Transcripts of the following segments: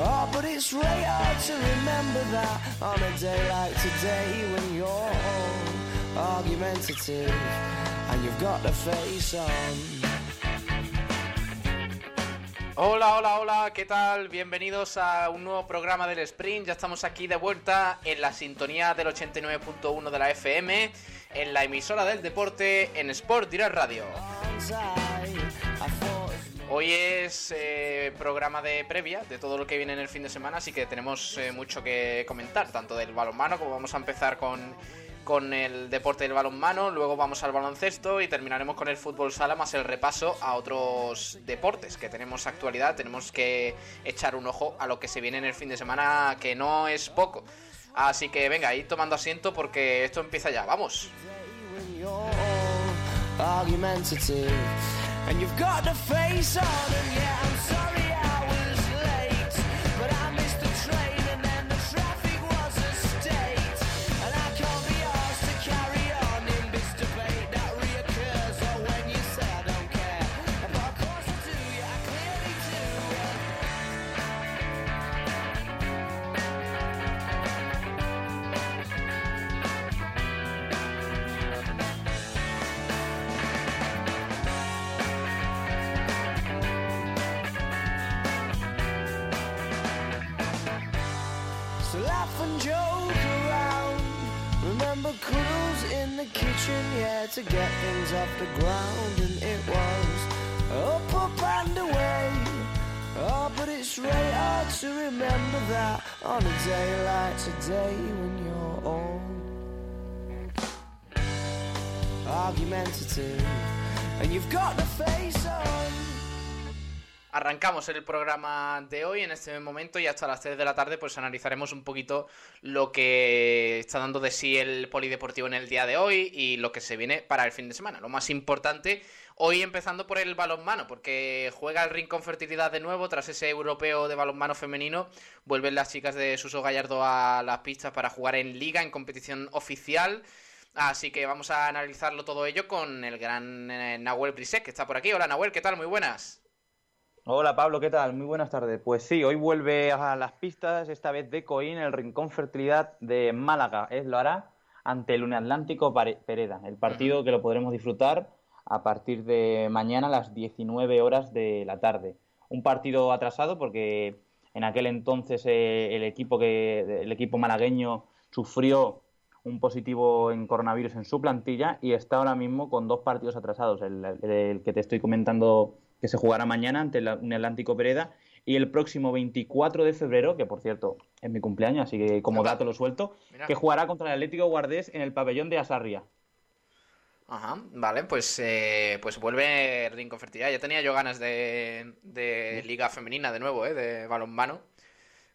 Oh, but it's really hard to remember that on a day like today when you're all argumentative and you've got the face on. Hola, hola, hola, ¿qué tal? Bienvenidos a un nuevo programa del Sprint. Ya estamos aquí de vuelta en la sintonía del 89.1 de la FM, en la emisora del deporte, en Sport Direct Radio. Hoy es eh, programa de previa de todo lo que viene en el fin de semana, así que tenemos eh, mucho que comentar, tanto del balonmano como vamos a empezar con, con el deporte del balonmano, luego vamos al baloncesto y terminaremos con el fútbol sala más el repaso a otros deportes que tenemos actualidad, tenemos que echar un ojo a lo que se viene en el fin de semana, que no es poco. Así que venga, ir tomando asiento porque esto empieza ya, vamos. And you've got the face on, and yeah, I'm sorry things off the ground, and it was up, up and away. Oh, but it's really hard to remember that on a day like today when you're all argumentative and you've got the face on. Arrancamos el programa de hoy en este momento y hasta las 3 de la tarde pues analizaremos un poquito lo que está dando de sí el polideportivo en el día de hoy y lo que se viene para el fin de semana. Lo más importante hoy empezando por el balonmano porque juega el Rincón Fertilidad de nuevo tras ese europeo de balonmano femenino. Vuelven las chicas de Suso Gallardo a las pistas para jugar en liga, en competición oficial. Así que vamos a analizarlo todo ello con el gran eh, Nahuel Brisek que está por aquí. Hola Nahuel, ¿qué tal? Muy buenas. Hola Pablo, ¿qué tal? Muy buenas tardes. Pues sí, hoy vuelve a las pistas, esta vez de Coín, el Rincón Fertilidad de Málaga. Es, lo hará ante el Uniatlántico Pereda, el partido que lo podremos disfrutar a partir de mañana a las 19 horas de la tarde. Un partido atrasado porque en aquel entonces eh, el, equipo que, el equipo malagueño sufrió un positivo en coronavirus en su plantilla y está ahora mismo con dos partidos atrasados. El, el- el que te estoy comentando que se jugará mañana ante el Uniatlántico Pereda y el próximo 24 de febrero, que por cierto es mi cumpleaños, así que como dato lo suelto, Mira. que jugará contra el Atlético Guardés en el pabellón de Asarria. Ajá, vale, pues, eh, pues vuelve el Rincón Fertilidad. Ya tenía yo ganas de, de liga femenina de nuevo, ¿eh? De balonmano.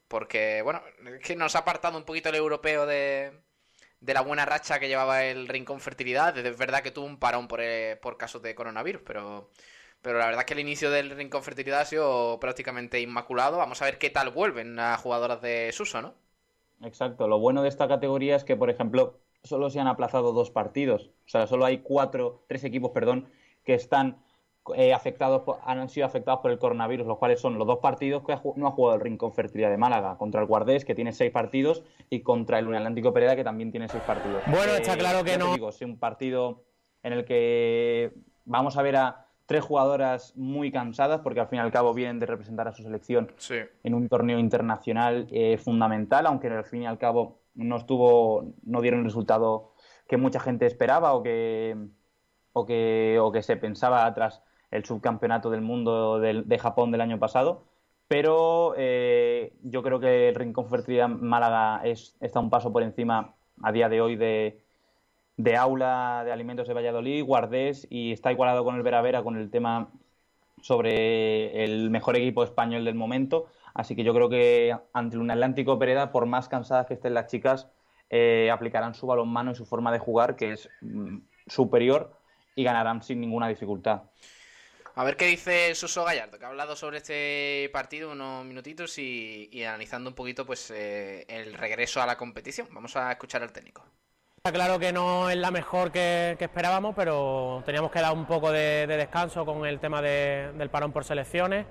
Porque, bueno, es que nos ha apartado un poquito el europeo de, de la buena racha que llevaba el Rincón Fertilidad. Es verdad que tuvo un parón por, eh, por casos de coronavirus, pero, pero la verdad es que el inicio del Rincón Fertilidad ha sido prácticamente inmaculado. Vamos a ver qué tal vuelven las jugadoras de Suso, ¿no? Exacto. Lo bueno de esta categoría es que, por ejemplo, solo se han aplazado dos partidos. O sea, solo hay cuatro, tres equipos, perdón, que están eh, afectados, han sido afectados por el coronavirus, los cuales son los dos partidos que ha no ha jugado el Rincón Fertilidad de Málaga, contra el Guardés, que tiene seis partidos, y contra el Uniatlántico Pereda, que también tiene seis partidos. Bueno, está claro que no- digo, es un partido en el que vamos a ver a tres jugadoras muy cansadas, porque al fin y al cabo vienen de representar a su selección Sí. en un torneo internacional eh, fundamental, aunque al fin y al cabo no estuvo, no dieron el resultado que mucha gente esperaba o que, o que, o que se pensaba tras el subcampeonato del mundo de Japón del año pasado. Pero eh, yo creo que el Rincón Fertilidad Málaga es, está un paso por encima a día de hoy de, de Aula de Alimentos de Valladolid, Guardés, y está igualado con el Vera Vera con el tema sobre el mejor equipo español del momento. Así que yo creo que ante un Atlántico Pereda, por más cansadas que estén las chicas, eh, aplicarán su balonmano y su forma de jugar, que es mm, superior, y ganarán sin ninguna dificultad. A ver qué dice Suso Gallardo, que ha hablado sobre este partido unos minutitos y, analizando un poquito pues eh, el regreso a la competición. Vamos a escuchar al técnico. Está claro que no es la mejor que, esperábamos, pero teníamos que dar un poco de, descanso con el tema del parón por selecciones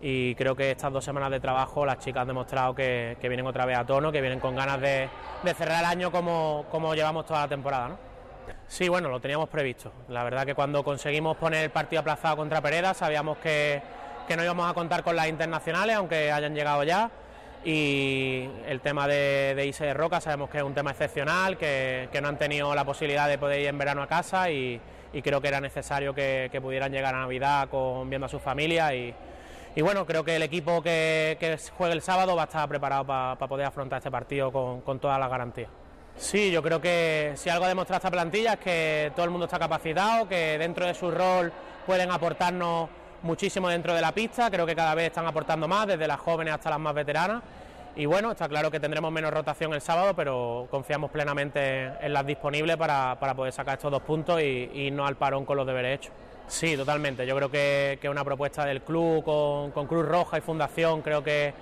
y creo que estas dos semanas de trabajo las chicas han demostrado que, vienen otra vez a tono, que vienen con ganas de, cerrar el año como, llevamos toda la temporada. ¿no? Sí, bueno, lo teníamos previsto. La verdad que cuando conseguimos poner el partido aplazado contra Pereda sabíamos que, no íbamos a contar con las internacionales, aunque hayan llegado ya. Y el tema de, de de Roca sabemos que es un tema excepcional, que, no han tenido la posibilidad de poder ir en verano a casa y, creo que era necesario que, pudieran llegar a Navidad con, viendo a sus familias y, bueno, creo que el equipo que, juegue el sábado va a estar preparado para poder afrontar este partido con, con todas las garantías. Sí, yo creo que si algo ha demostrado esta plantilla es que todo el mundo está capacitado, que dentro de su rol pueden aportarnos muchísimo dentro de la pista, creo que cada vez están aportando más, desde las jóvenes hasta las más veteranas. Y bueno, está claro que tendremos menos rotación el sábado, pero confiamos plenamente en las disponibles para, poder sacar estos dos puntos y, y irnos al parón con los deberes hechos. Sí, totalmente. Yo creo que, es una propuesta del club con, Cruz Roja y Fundación. Creo que,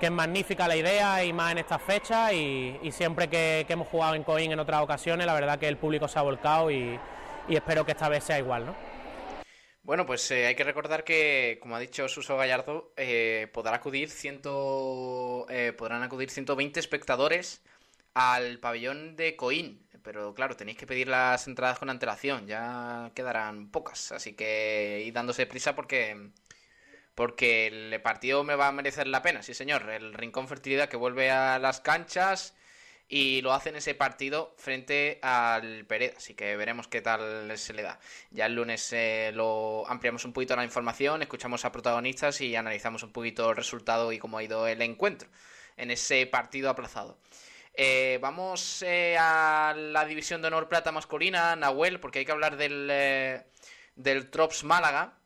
es magnífica la idea y más en estas fechas. Y, siempre que, hemos jugado en Coín en otras ocasiones, la verdad que el público se ha volcado y, espero que esta vez sea igual, ¿no? Bueno, pues eh, hay que recordar que, como ha dicho Suso Gallardo, eh, podrá acudir ciento, eh, podrán acudir 120 espectadores al pabellón de Coín. Pero claro, tenéis que pedir las entradas con antelación, ya quedarán pocas, así que ir dándose prisa porque porque el partido me va a merecer la pena, sí señor, el Rincón Fertilidad que vuelve a las canchas y lo hace en ese partido frente al Pereda, así que veremos qué tal se le da. Ya el lunes eh, lo ampliamos un poquito la información, escuchamos a protagonistas y analizamos un poquito el resultado y cómo ha ido el encuentro en ese partido aplazado. Eh, vamos eh, a la división de honor plata masculina, Nahuel, porque hay que hablar del, eh, del Trops Málaga,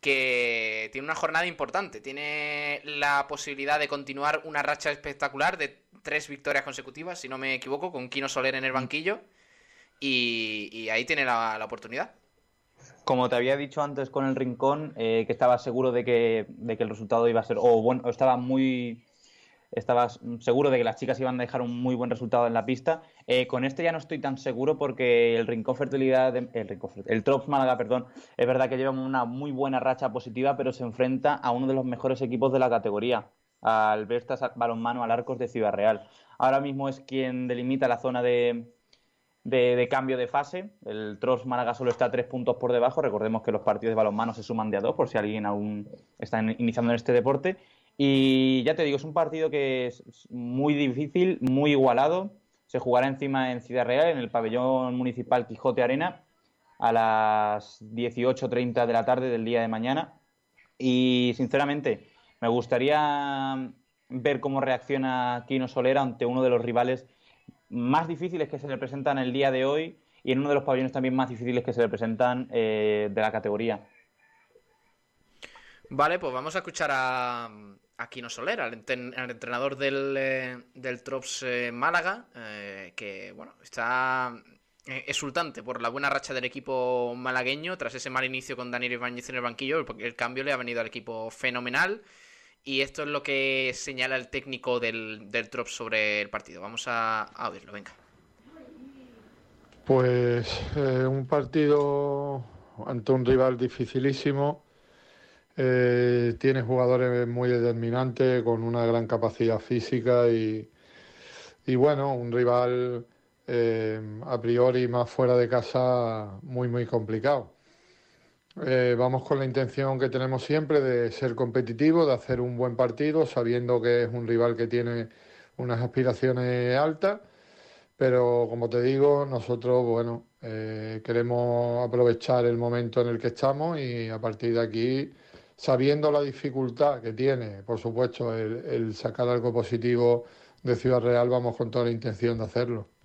que tiene una jornada importante. Tiene la posibilidad de continuar una racha espectacular de tres victorias consecutivas, si no me equivoco, con Kino Soler en el banquillo. Y, ahí tiene la, oportunidad. Como te había dicho antes con el Rincón, que estaba seguro de que, de que el resultado iba a ser, o bueno, estaba muy estaba seguro de que las chicas iban a dejar un muy buen resultado en la pista. Eh, con este ya no estoy tan seguro porque el Rincón Fertilidad, el, el Trops Málaga, perdón, es verdad que lleva una muy buena racha positiva, pero se enfrenta a uno de los mejores equipos de la categoría, al Balonmano al Arcos de Ciudad Real. Ahora mismo es quien delimita la zona de, de, cambio de fase. El Trops Málaga solo está a tres puntos por debajo. Recordemos que los partidos de balonmano se suman de a dos, por si alguien aún está iniciando en este deporte. Y ya te digo, es un partido que es muy difícil, muy igualado. Se jugará encima en Ciudad Real, en el pabellón municipal Quijote Arena, a las 18.30 de la tarde del día de mañana. Y sinceramente, me gustaría ver cómo reacciona Kino Solera ante uno de los rivales más difíciles que se le presentan el día de hoy y en uno de los pabellones también más difíciles que se le presentan eh, de la categoría. Vale, pues vamos a escuchar a, Aquino Soler, al, entrenador del, eh, del Trops eh, Málaga, eh, que bueno, está exultante por la buena racha del equipo malagueño tras ese mal inicio con Daniel Ibáñez en el banquillo. El, el, cambio le ha venido al equipo fenomenal. Y esto es lo que señala el técnico del, del Trops sobre el partido. Vamos a, a oírlo, venga. Pues un partido ante un rival dificilísimo eh, tiene jugadores muy determinantes, con una gran capacidad física y, bueno, un rival eh, a priori más fuera de casa muy, muy complicado. Eh, vamos con la intención que tenemos siempre de ser competitivos, de hacer un buen partido, sabiendo que es un rival que tiene unas aspiraciones altas, pero como te digo, nosotros, bueno, queremos aprovechar el momento en el que estamos y a partir de aquí sabiendo la dificultad que tiene, por supuesto, el, sacar algo positivo de Ciudad Real, vamos con toda la intención de hacerlo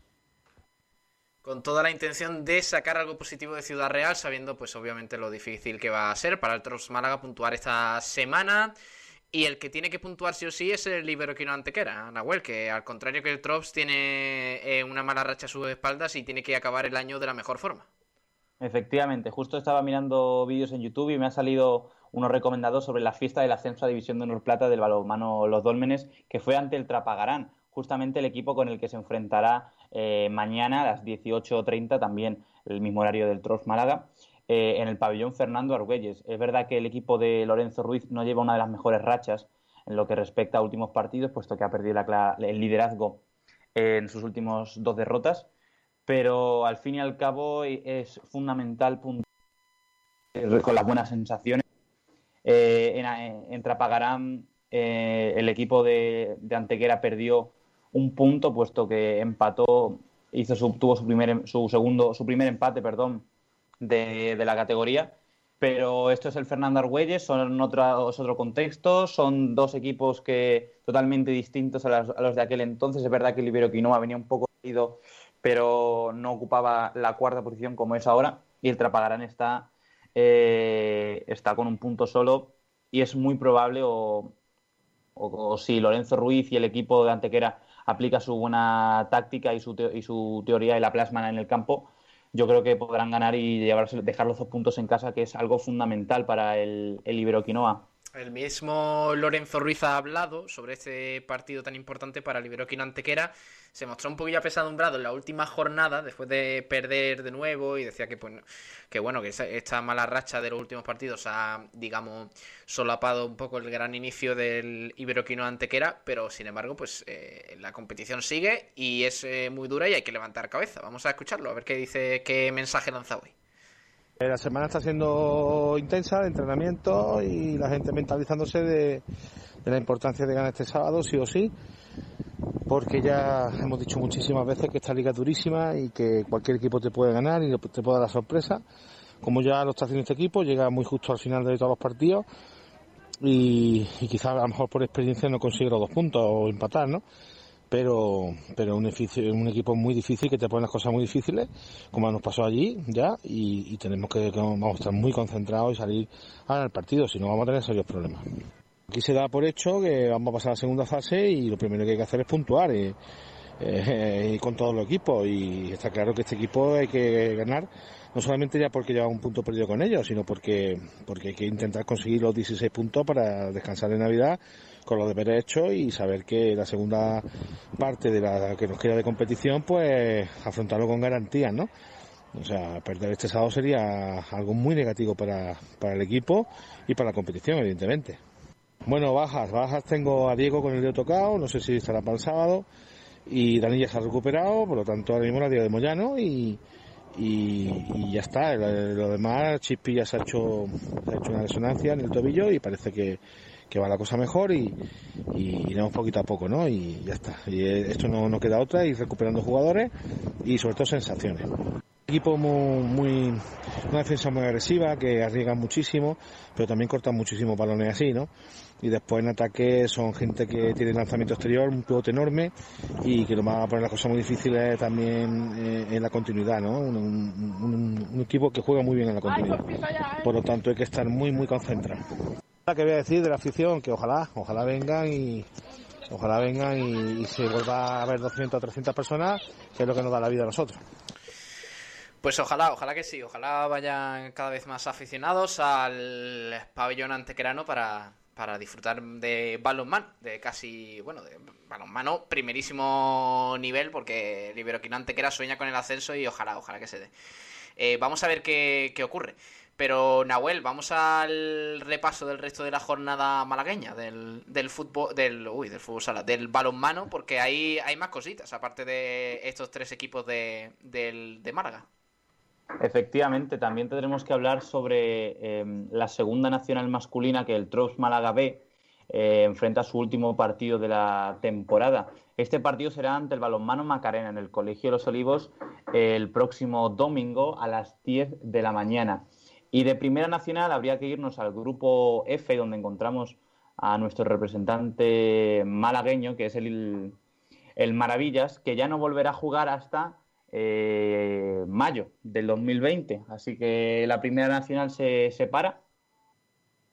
con toda la intención de sacar algo positivo de Ciudad Real, sabiendo pues obviamente lo difícil que va a ser para el Trops Málaga puntuar esta semana. Y el que tiene que puntuar sí o sí es el Iberoquino Antequera, Nahuel, que al contrario que el Trops tiene eh, una mala racha a sus espaldas y tiene que acabar el año de la mejor forma. Efectivamente, justo estaba mirando vídeos en YouTube y me ha salido uno recomendado sobre la fiesta del ascenso a División de Honor Plata del balonmano Los Dólmenes, que fue ante el Trapagarán, justamente el equipo con el que se enfrentará eh, mañana a las 18.30, también el mismo horario del Trops Málaga. Eh, en el pabellón Fernando Argüelles. Es verdad que el equipo de Lorenzo Ruiz no lleva una de las mejores rachas en lo que respecta a últimos partidos, puesto que ha perdido el liderazgo en sus últimos dos derrotas, pero al fin y al cabo es fundamental con las buenas sensaciones. Eh, en, Trapagarán eh, el equipo de, Antequera perdió un punto, puesto que empató, hizo su, tuvo su primer, su segundo, su primer empate, perdón, de, la categoría. Pero esto es el Fernando Argüelles, son otros otro contexto, son dos equipos que totalmente distintos a, los de aquel entonces. Es verdad que el Ibero Quinoa venía un poco ido, pero no ocupaba la cuarta posición como es ahora. Y el Trapagarán está, eh, está con un punto solo y es muy probable o, o, si Lorenzo Ruiz y el equipo de Antequera aplica su buena táctica y su, y su teoría y la plasman en el campo, yo creo que podrán ganar y llevarse, dejar los dos puntos en casa, que es algo fundamental para el, el Iberoquinoa. El mismo Lorenzo Ruiz ha hablado sobre este partido tan importante para el Iberoquino Antequera. Se mostró un poquillo apesadumbrado en la última jornada, después de perder de nuevo, y decía que, pues, que bueno, que esta mala racha de los últimos partidos ha, digamos, solapado un poco el gran inicio del Iberoquino Antequera, pero sin embargo, pues eh, la competición sigue y es eh, muy dura y hay que levantar cabeza. Vamos a escucharlo, a ver qué dice, qué mensaje lanza hoy. Eh, la semana está siendo intensa de entrenamiento y la gente mentalizándose de, la importancia de ganar este sábado, sí o sí, porque ya hemos dicho muchísimas veces que esta liga es durísima y que cualquier equipo te puede ganar y te puede dar la sorpresa. Como ya lo está haciendo este equipo, llega muy justo al final de todos los partidos y, y quizás a lo mejor por experiencia no consigue los dos puntos o empatar, ¿no? Pero pero un, un equipo muy difícil que te pone las cosas muy difíciles como nos pasó allí ya y, tenemos que, vamos a estar muy concentrados y salir al partido si no vamos a tener serios problemas. Aquí se da por hecho que vamos a pasar a la segunda fase y lo primero que hay que hacer es puntuar y, eh, con todo el equipo y está claro que este equipo hay que ganar no solamente ya porque lleva un punto perdido con ellos, sino porque, porque hay que intentar conseguir los 16 puntos para descansar en Navidad con los deberes hechos y saber que la segunda parte de la que nos queda de competición, pues afrontarlo con garantías, ¿no? O sea, perder este sábado sería algo muy negativo para, para el equipo y para la competición, evidentemente. Bueno, bajas, bajas tengo a Diego con el dedo tocado, no sé si estará para el sábado, y Dani ya se ha recuperado, por lo tanto ahora mismo la Diego de Moyano y, y, ya está. Lo demás, Chispi ya se ha hecho, se ha hecho una resonancia en el tobillo y parece que, que va la cosa mejor y, y iremos poquito a poco, ¿no? Y ya está. Y esto no, no queda otra, ir recuperando jugadores y sobre todo sensaciones. Equipo muy, muy, una defensa muy agresiva que arriesga muchísimo pero también corta muchísimos balones así no y después en ataque son gente que tiene lanzamiento exterior un pivote enorme y que nos va a poner las cosas muy difíciles también eh, en la continuidad no un, un, equipo que juega muy bien en la continuidad. Por lo tanto hay que estar muy muy concentrado que voy a decir de la afición que ojalá ojalá vengan y ojalá vengan y, se vuelva a ver 200 o 300 personas que es lo que nos da la vida a nosotros pues ojalá, ojalá que sí, ojalá vayan cada vez más aficionados al pabellón antequerano para, para disfrutar de balonmano, de casi, bueno, de balonmano primerísimo nivel, porque el Iberoquino Antequera sueña con el ascenso y ojalá, ojalá que se dé. Eh, vamos a ver qué, qué, ocurre. Pero Nahuel, vamos al repaso del resto de la jornada malagueña, del, fútbol, del, fútbol sala, del balonmano, porque ahí hay más cositas, aparte de estos tres equipos de Málaga. Efectivamente, también tendremos que hablar sobre em, la segunda nacional masculina que el Trops Málaga B eh, enfrenta su último partido de la temporada. Este partido será ante el balonmano Macarena en el Colegio de los Olivos el próximo domingo a las 10 de la mañana. Y de Primera Nacional habría que irnos al grupo F, donde encontramos a nuestro representante malagueño, que es el, el Maravillas, que ya no volverá a jugar hasta eh, mayo del 2020. Así que la primera nacional se separa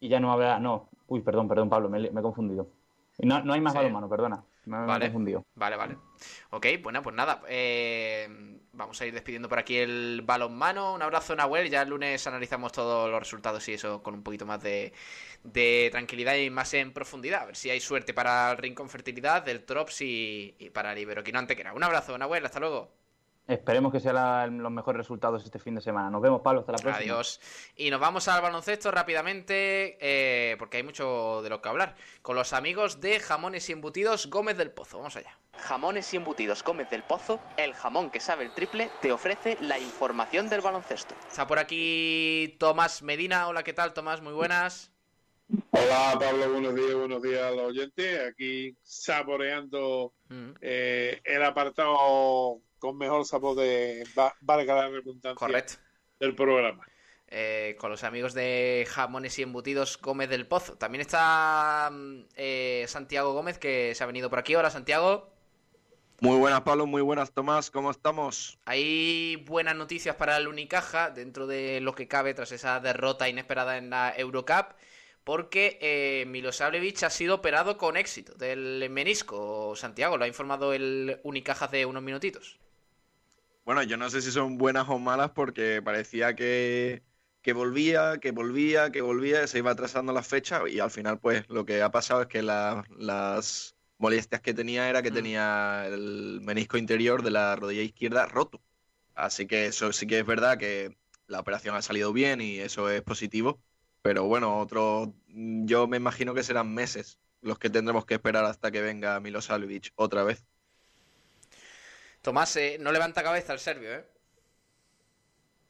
y ya no habrá, no, Uy, perdón, perdón, Pablo, me, me he confundido. No, no hay más Sí. balonmano, perdona. Me, me he confundido. Vale, vale. Ok, bueno, pues nada. eh, vamos a ir despidiendo por aquí el balonmano. Un abrazo, Nahuel. Ya el lunes analizamos todos los resultados y eso con un poquito más de, tranquilidad y más en profundidad. A ver si hay suerte para el Rincón Fertilidad, del Trops y, para el Iberoquino Antequera. Un abrazo, Nahuel. Hasta luego. Esperemos que sean los mejores resultados este fin de semana. Nos vemos, Pablo. Hasta la próxima. Adiós. Y nos vamos al baloncesto rápidamente, eh, porque hay mucho de lo que hablar. Con los amigos de Jamones y Embutidos Gómez del Pozo. Vamos allá. Jamones y Embutidos Gómez del Pozo, el jamón que sabe el triple, te ofrece la información del baloncesto. Está por aquí Tomás Medina. Hola, ¿qué tal, Tomás? Muy buenas. Hola Pablo, buenos días, buenos días a los oyentes. Aquí saboreando Mm, eh, el apartado con mejor sabor de va- valga la redundancia correcto. del programa. Eh, con los amigos de Jamones y Embutidos Gómez del Pozo. También está mm, eh, Santiago Gómez, que se ha venido por aquí. Hola, Santiago. Muy buenas, Pablo, muy buenas, Tomás, ¿cómo estamos? Hay buenas noticias para el Unicaja dentro de lo que cabe tras esa derrota inesperada en la Eurocup, porque eh, Milosavljevic ha sido operado con éxito del menisco. Santiago, lo ha informado el Unicaja hace unos minutitos. Bueno, yo no sé si son buenas o malas porque parecía que, que volvía, que volvía, que volvía, se iba atrasando la fecha y al final pues lo que ha pasado es que la- las molestias que tenía era que Mm. tenía el menisco interior de la rodilla izquierda roto. Así que eso sí que es verdad que la operación ha salido bien y eso es positivo, pero bueno, otro, yo me imagino que serán meses los que tendremos que esperar hasta que venga Milosavljevic otra vez. Tomás, eh, no levanta cabeza el serbio, ¿eh?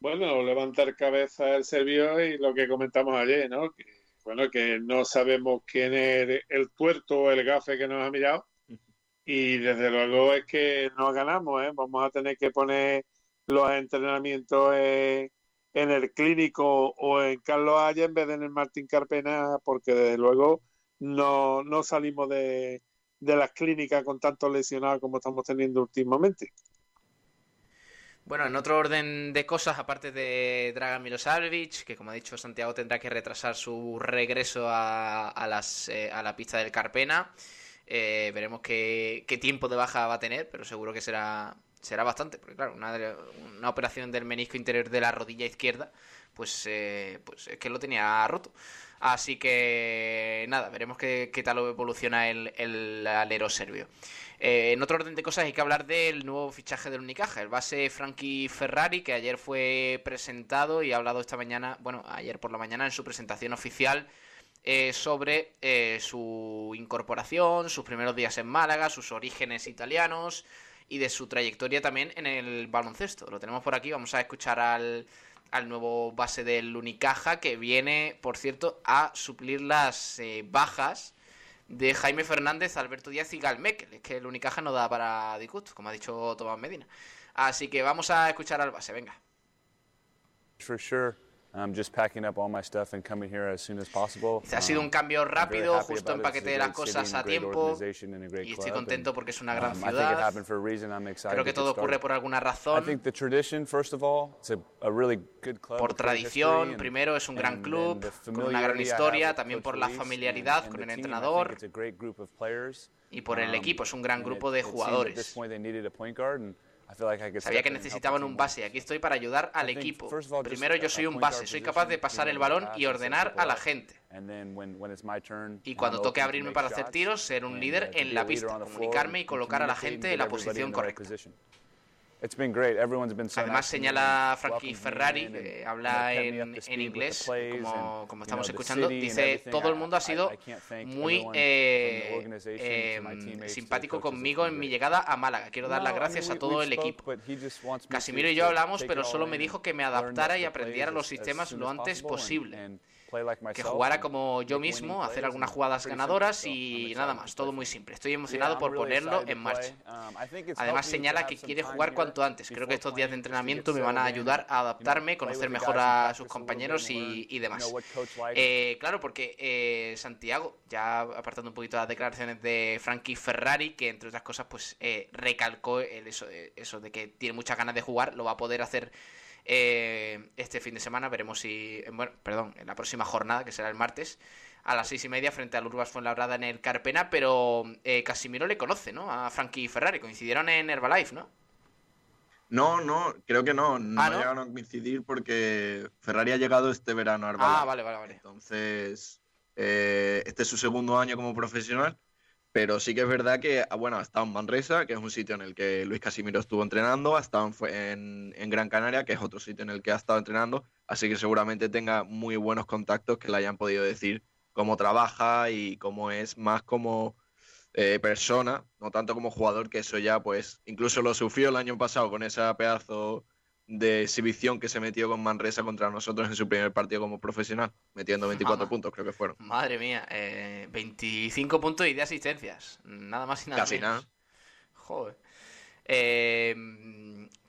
Bueno, levantar cabeza el serbio y lo que comentamos ayer, ¿no? Que, bueno, que no sabemos quién es el tuerto o el gafe que nos ha mirado. Y desde luego es que no ganamos, ¿eh? Vamos a tener que poner los entrenamientos en, en el clínico o en Carlos Haya en vez de en el Martín Carpena, porque desde luego no, no salimos de, de las clínicas con tantos lesionados como estamos teniendo últimamente. Bueno, en otro orden de cosas, aparte de Dragan Milosavljevic, que como ha dicho Santiago tendrá que retrasar su regreso a, las, eh, a la pista del Carpena, eh, veremos qué, tiempo de baja va a tener, pero seguro que será, será bastante, porque claro, una, una operación del menisco interior de la rodilla izquierda, pues, eh, pues es que lo tenía roto. Así que nada, veremos qué, tal evoluciona el, el alero serbio. Eh, en otro orden de cosas hay que hablar del nuevo fichaje del Unicaja, el base Frankie Ferrari, que ayer fue presentado y ha hablado esta mañana, bueno, ayer por la mañana en su presentación oficial eh, sobre eh, su incorporación, sus primeros días en Málaga, sus orígenes italianos y de su trayectoria también en el baloncesto. Lo tenemos por aquí, vamos a escuchar al, al nuevo base del Unicaja, que viene, por cierto, a suplir las eh, bajas de Jaime Fernández, Alberto Díaz y Gal Mekel. Es que el Unicaja no da para disgusto, como ha dicho Tomás Medina. Así que vamos a escuchar al base, venga. For sure. I'm just packing up all my stuff and coming here as soon as possible. Dice, Ha sido un Um, cambio rápido, justo empaqueté las cosas a tiempo y estoy contento porque es una gran um, ciudad. Creo que todo ocurre por alguna razón. Por tradición, primero es un gran club, con una gran historia, también por la familiaridad con el entrenador y por el Um, equipo. Es un gran grupo de jugadores. Sabía que necesitaban un base aquí estoy para ayudar al equipo. Primero yo soy un base, soy capaz de pasar el balón y ordenar a la gente. Y cuando toque abrirme para hacer tiros, ser un líder uh, en la pista, comunicarme y colocar a la gente en la posición correcta. Además señala Frankie Ferrari, que know, habla en, inglés, como, estamos escuchando, dice, todo el mundo ha sido muy eh, eh, simpático conmigo en mi llegada a Málaga. Quiero dar las gracias a todo el equipo. Casimiro y yo hablamos, pero solo me dijo que me adaptara y aprendiera los as- as sistemas lo antes posible. Que jugara como yo mismo, hacer algunas jugadas ganadoras y nada más, todo muy simple. Estoy emocionado por ponerlo en marcha. Um, Además señala que quiere jugar cuanto antes. Creo que estos días de entrenamiento me van a ayudar a adaptarme, conocer mejor a sus compañeros y, demás. Eh, claro, porque eh, Santiago, ya apartando un poquito las declaraciones de Frankie Ferrari, que entre otras cosas, pues eh, recalcó el eso, eso de que tiene muchas ganas de jugar, lo va a poder hacer eh, este fin de semana. Veremos si, eh, bueno, perdón, en la próxima jornada, que será el martes. a las seis y media frente al Urbas Fuenlabrada en el Carpena, pero eh, Casimiro le conoce, ¿no? A Frankie Ferrari, coincidieron en Herbalife, ¿no? No, no, creo que no. No, Ah, ¿no? llegaron a coincidir porque Ferrari ha llegado este verano a Herbalife. Ah, vale, vale, vale. Entonces, eh, este es su segundo año como profesional, pero sí que es verdad que, ah, bueno, ha estado en Manresa, que es un sitio en el que Luis Casimiro estuvo entrenando, ha estado en, en Gran Canaria, que es otro sitio en el que ha estado entrenando, así que seguramente tenga muy buenos contactos que le hayan podido decir cómo trabaja y cómo es más como eh, persona, no tanto como jugador, que eso ya, pues, incluso lo sufrió el año pasado con esa pedazo de exhibición que se metió con Manresa contra nosotros en su primer partido como profesional, metiendo 24 Mamá. puntos, creo que fueron. Madre mía, eh, 25 puntos y de asistencias. Nada más y nada Casi menos. nada. Joder. Eh,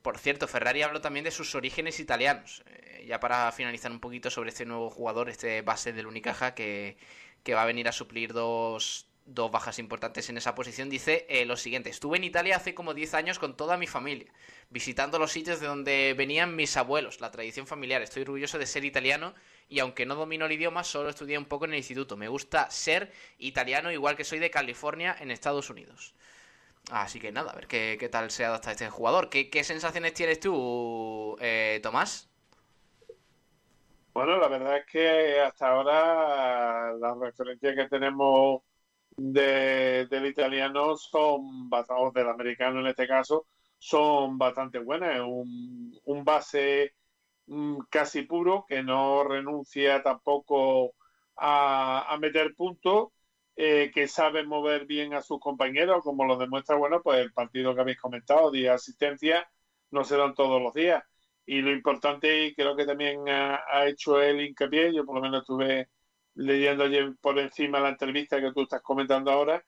por cierto, Ferrari habló también de sus orígenes italianos. Eh, ya para finalizar un poquito sobre este nuevo jugador, este base del Unicaja, que, que va a venir a suplir dos, dos bajas importantes en esa posición, dice eh, lo siguiente. Estuve en Italia hace como 10 años con toda mi familia, visitando los sitios de donde venían mis abuelos, la tradición familiar. Estoy orgulloso de ser italiano y aunque no domino el idioma, solo estudié un poco en el instituto. Me gusta ser italiano, igual que soy de California, en Estados Unidos. Así que nada, a ver qué, qué tal se adapta este jugador. ¿Qué, qué sensaciones tienes tú, eh, Tomás? Bueno, la verdad es que hasta ahora las referencias que tenemos de, del italiano son basados del americano en este caso, son bastante buenas. Un, un base mm, casi puro que no renuncia tampoco a, a meter puntos, eh, que sabe mover bien a sus compañeros, como lo demuestra, bueno, pues el partido que habéis comentado, de asistencia, no se dan todos los días. Y lo importante, y creo que también ha, hecho el hincapié, yo por lo menos estuve leyendo ayer por encima la entrevista que tú estás comentando ahora,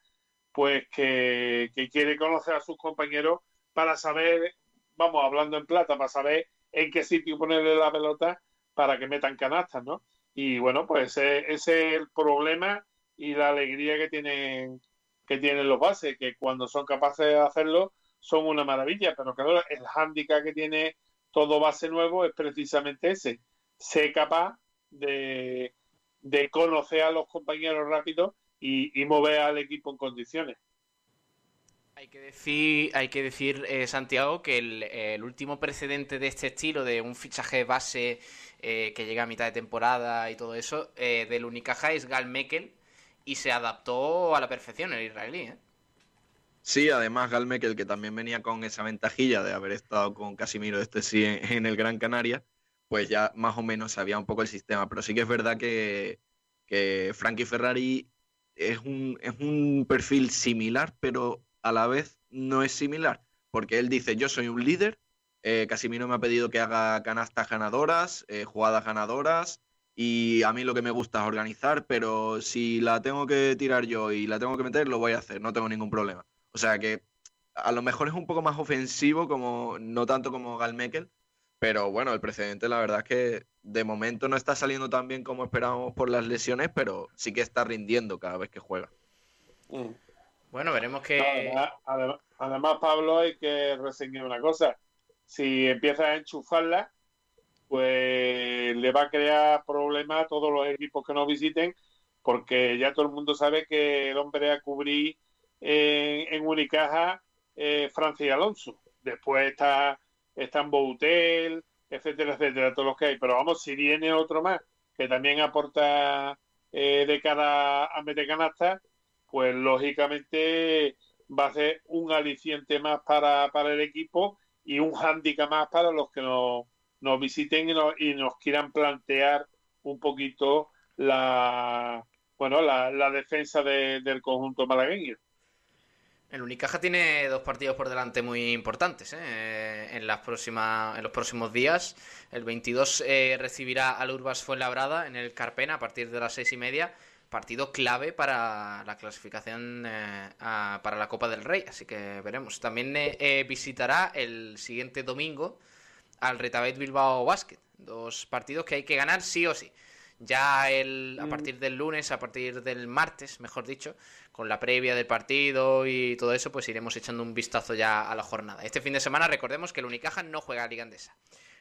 pues que, quiere conocer a sus compañeros para saber, vamos, hablando en plata, para saber en qué sitio ponerle la pelota para que metan canastas, ¿no? Y bueno, pues ese, ese es el problema y la alegría que tienen, que tienen los bases, que cuando son capaces de hacerlo son una maravilla, pero claro, el hándicap que tiene todo base nuevo es precisamente ese, ser capaz de, de conocer a los compañeros rápido y, y mover al equipo en condiciones. Hay que decir, hay que decir eh, Santiago, que el, el último precedente de este estilo, de un fichaje base eh, que llega a mitad de temporada y todo eso, eh, del Unicaja es Gal Mekel y se adaptó a la perfección el israelí. ¿eh? Sí, además Gal Mekel, que también venía con esa ventajilla de haber estado con Casimiro este sí en, en el Gran Canaria, pues ya más o menos sabía un poco el sistema. Pero sí que es verdad que, que Frankie Ferrari es un, es un perfil similar, pero a la vez no es similar. Porque él dice, yo soy un líder, eh, Casimiro me ha pedido que haga canastas ganadoras, eh, jugadas ganadoras, y a mí lo que me gusta es organizar, pero si la tengo que tirar yo y la tengo que meter, lo voy a hacer, no tengo ningún problema. O sea que a lo mejor es un poco más ofensivo, como no tanto como Gal Mekel, pero bueno, el precedente la verdad es que de momento no está saliendo tan bien como esperábamos por las lesiones, pero sí que está rindiendo cada vez que juega. Bueno, veremos que... Además, además- además, Pablo, hay que reseñar una cosa. Si empieza a enchufarla, pues le va a crear problemas a todos los equipos que nos visiten, porque ya todo el mundo sabe que el hombre a cubrir en, en Unicaja eh, Francia y Alonso. Después está, están Boutel, etcétera, etcétera, todos los que hay. Pero vamos, si viene otro más que también aporta eh, de cara a meter canasta, pues lógicamente va a ser un aliciente más para, para el equipo y un hándicap más para los que nos, nos visiten y nos, y nos quieran plantear un poquito la bueno la, la defensa de- del conjunto malagueño. El Unicaja tiene dos partidos por delante muy importantes ¿eh? en, las próximas, en los próximos días. El 22 eh, recibirá al Urbas Fuenlabrada en el Carpena a partir de las seis y media. Partido clave para la clasificación eh, a- para la Copa del Rey. Así que veremos. También eh, eh, visitará el siguiente domingo al Retabet Bilbao Basket. Dos partidos que hay que ganar sí o sí. Ya el, a partir del lunes, a partir del martes, mejor dicho, con la previa del partido y todo eso, pues iremos echando un vistazo ya a la jornada. Este fin de semana recordemos que el Unicaja no juega a Liga Andesa.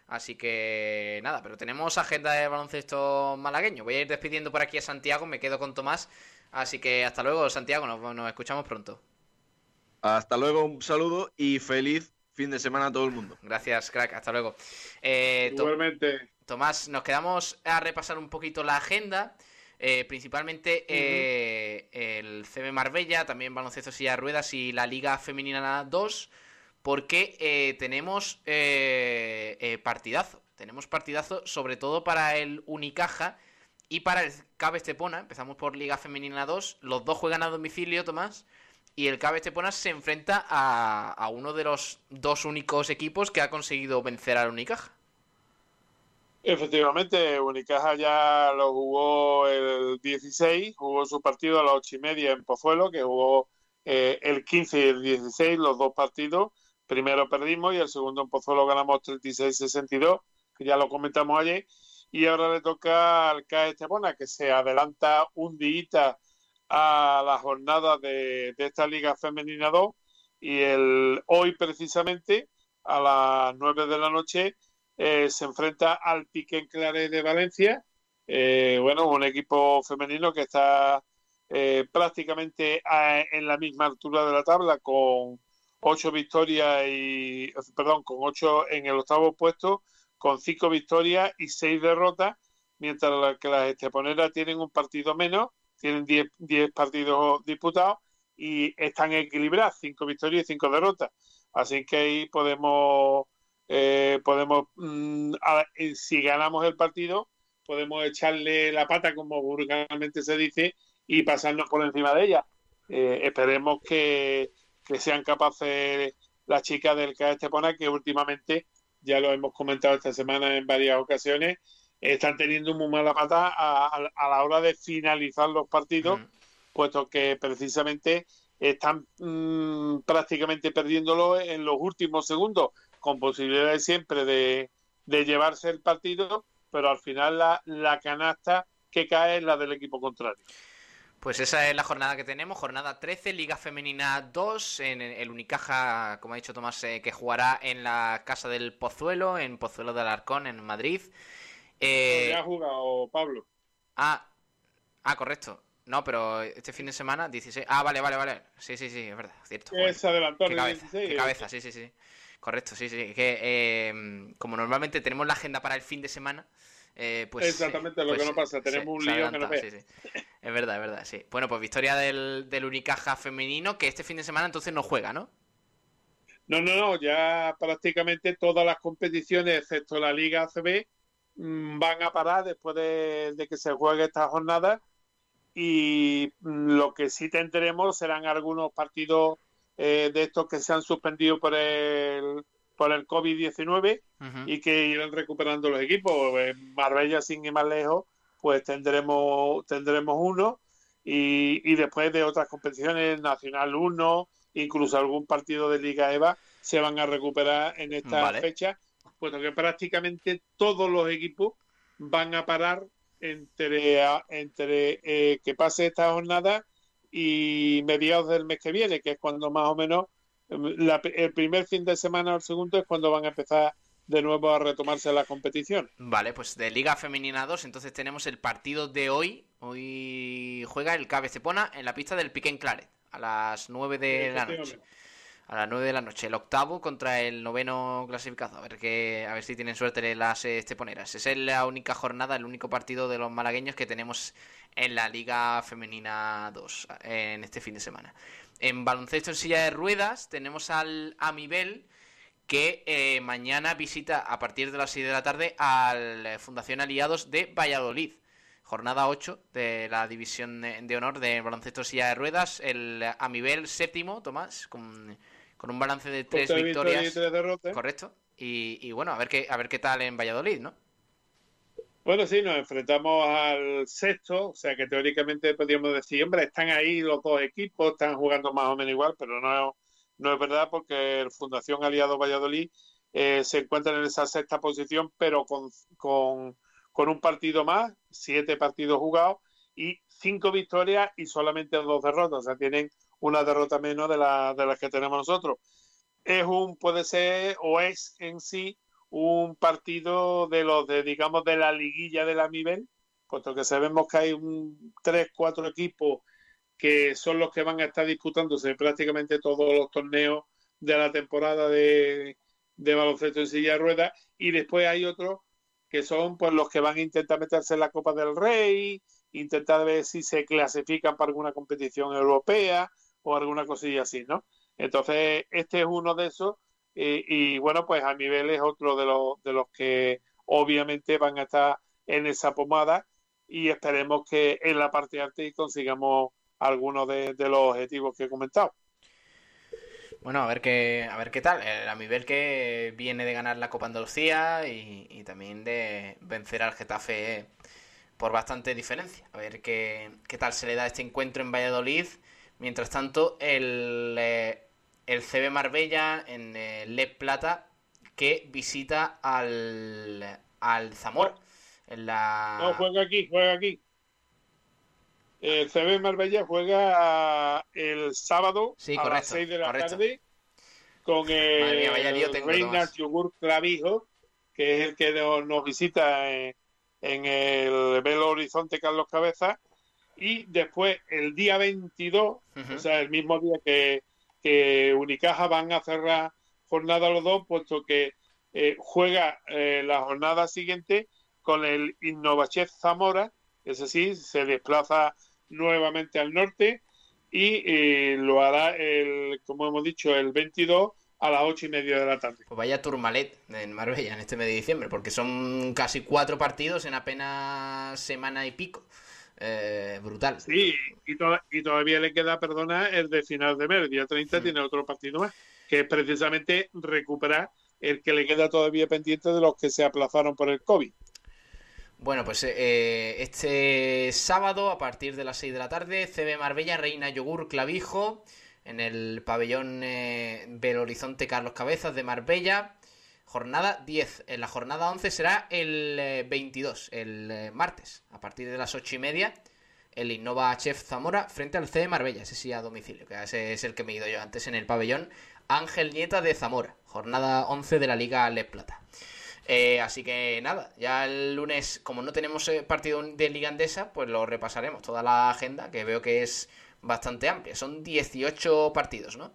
Así que nada, pero tenemos agenda de baloncesto malagueño. Voy a ir despidiendo por aquí a Santiago, me quedo con Tomás. Así que hasta luego, Santiago, nos, nos escuchamos pronto. Hasta luego, un saludo y feliz fin de semana a todo el mundo. Gracias, crack, hasta luego. Eh, Igualmente. Tomás, nos quedamos a repasar un poquito la agenda. Eh, principalmente eh, el CB Marbella, también baloncesto silla de ruedas y la Liga Femenina 2, porque eh, tenemos eh, eh, partidazo. Tenemos partidazo sobre todo para el Unicaja y para el Cabe Estepona. Empezamos por Liga Femenina 2. Los dos juegan a domicilio, Tomás. Y el Cabe Estepona se enfrenta a, a uno de los dos únicos equipos que ha conseguido vencer al Unicaja. Efectivamente, Unicaja ya lo jugó el 16, jugó su partido a las ocho y media en Pozuelo, que jugó eh, el 15 y el 16, los dos partidos. Primero perdimos y el segundo en Pozuelo ganamos 36-62, que ya lo comentamos ayer. Y ahora le toca al CAE Estepona, que se adelanta un día a la jornada de, de esta Liga Femenina 2. Y el hoy, precisamente, a las 9 de la noche, eh, se enfrenta al Piquen Claret de Valencia. Eh, bueno, un equipo femenino que está eh, prácticamente a- en la misma altura de la tabla con ocho victorias y perdón, con ocho en el octavo puesto, con cinco victorias y seis derrotas, mientras que las esteponeras tienen un partido menos, tienen diez, diez partidos disputados y están equilibradas, cinco victorias y cinco derrotas. Así que ahí podemos eh, podemos, mm, a- eh, si ganamos el partido, podemos echarle la pata, como vulgarmente se dice, y pasarnos por encima de ella. Eh, esperemos que, que sean capaces las chicas del CAE Estepona, que últimamente, ya lo hemos comentado esta semana en varias ocasiones, están teniendo muy mala pata a, a- a la hora de finalizar los partidos, Mm. puesto que precisamente están mm, prácticamente perdiéndolo en los últimos segundos, con posibilidades siempre de, de llevarse el partido, pero al final la, la canasta que cae es la del equipo contrario. Pues esa es la jornada que tenemos, jornada 13, Liga Femenina 2, en el Unicaja, como ha dicho Tomás, eh, que jugará en la Casa del Pozuelo, en Pozuelo del Arcón, en Madrid. Eh, ha jugado Pablo. ah, ah, correcto. No, pero este fin de semana, 16... Ah, vale, vale, vale. Sí, sí, sí, es verdad, cierto. Adelantó Qué cabeza, 16. qué cabeza, sí, sí, sí. Correcto, sí, sí. Que eh, como normalmente tenemos la agenda para el fin de semana, eh, pues. Exactamente, lo que no pasa, tenemos un se lío que no sí, sí. Es verdad, es verdad, sí. Bueno, pues victoria del, del Unicaja femenino, que este fin de semana entonces no juega, ¿no? No, no, no, ya prácticamente todas las competiciones, excepto la Liga ACB, mm, van a parar después de, de que se juegue esta jornada y mm, lo que sí tendremos serán algunos partidos eh, de estos que se han suspendido por el, por el COVID-19 Ujú. y que irán recuperando los equipos. En Marbella, sin ir más lejos, pues tendremos, tendremos uno y, y después de otras competiciones, Nacional 1, incluso algún partido de Liga EVA, se van a recuperar en esta Vale. fecha, puesto que prácticamente todos los equipos van a parar entre, entre eh, que pase esta jornada y mediados del mes que viene, que es cuando más o menos em, la- el primer fin de semana o el segundo es cuando van a empezar de nuevo a retomarse la competición. Vale, pues de Liga Femenina 2, entonces tenemos el partido de hoy. Hoy juega el Cabe Estepona en la pista del Piquen Claret, a las 9 de la noche. A las 9 de la noche, el octavo contra el noveno clasificado. A ver que, a ver si tienen suerte las eh, esteponeras. Esa es la única jornada, el único partido de los malagueños que tenemos en la Liga Femenina 2 en este fin de semana. En baloncesto en silla de ruedas tenemos al Amibel que eh, mañana visita a partir de las 6 de la tarde al eh, Fundación Aliados de Valladolid. Jornada 8 de la división de, honor de baloncesto silla de ruedas. El Amibel séptimo, Tomás, con, con un balance de Con tres victorias. y tres derrotas. Correcto. Y, y bueno, a ver qué a ver qué tal en Valladolid, ¿no? Bueno, sí, nos enfrentamos al sexto, o sea que teóricamente podríamos decir, hombre, están ahí los dos equipos, están jugando más o menos igual, pero no, no es verdad porque el Fundación Aliado Valladolid eh, se encuentra en esa sexta posición, pero con, con, con un partido más, siete partidos jugados y cinco victorias y solamente dos derrotas, o sea, tienen una derrota menos de, la, de las que tenemos nosotros. Es un, puede ser, o es en sí, un partido de los de, digamos, de la liguilla de la nivel, puesto que sabemos que hay un tres, cuatro equipos que son los que van a estar disputándose prácticamente todos los torneos de la temporada de, de baloncesto en silla de ruedas, y después hay otros que son pues los que van a intentar meterse en la Copa del Rey, intentar ver si se clasifican para alguna competición europea o alguna cosilla así, ¿no? Entonces, este es uno de esos y, bueno, pues a nivel es otro de los, de los que obviamente van a estar en esa pomada y esperemos que en la parte arte consigamos algunos de, los objetivos que he comentado. Bueno, a ver qué, a ver qué tal. El Amivel que viene de ganar la Copa Andalucía y, y, también de vencer al Getafe por bastante diferencia. A ver qué, qué tal se le da este encuentro en Valladolid. Mientras tanto, el, eh, el CB Marbella en eh, Le Plata que visita al, al Zamora. En la... No, juega aquí, juega aquí. El CB Marbella juega el sábado a las 6 de la tarde con el Reina Yogur Clavijo, que es el que nos, visita en, el Belo Horizonte Carlos Cabeza. Y después, el día 22, o sea, el mismo día que, que Unicaja van a cerrar jornada los dos, puesto que eh, juega eh, la jornada siguiente con el Innovachez Zamora, es decir, se desplaza nuevamente al norte y eh, lo hará, el, como hemos dicho, el 22 a las ocho y media de la tarde. Pues vaya turmalet en Marbella en este mes de diciembre, porque son casi cuatro partidos en apenas semana y pico. Eh, brutal. Sí, y, y, todavía le queda, perdona, el de final de mes, el día 30 mm. tiene otro partido más, que es precisamente recuperar el que le queda todavía pendiente de los que se aplazaron por el COVID. Bueno, pues eh, este sábado a partir de las 6 de la tarde, CB Marbella, Reina Yogur, Clavijo, en el pabellón eh, Belo Horizonte Carlos Cabezas de Marbella. Jornada 10. En la jornada 11 será el 22, eh, el eh, martes, a partir de las 8 y media. El Innova Chef Zamora frente al C de Marbella, ese sí a domicilio, que ese es el que me he ido yo antes en el pabellón. Ángel Nieta de Zamora, jornada 11 de la Liga Le Plata. Eh, así que nada, ya el lunes, como no tenemos partido de Liga Andesa, pues lo repasaremos toda la agenda, que veo que es bastante amplia. Son 18 partidos, ¿no?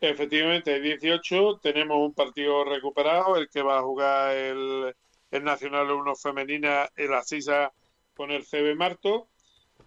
Efectivamente, 18 tenemos un partido recuperado, el que va a jugar el, Nacional 1 Femenina, el Asisa con el CB Marto.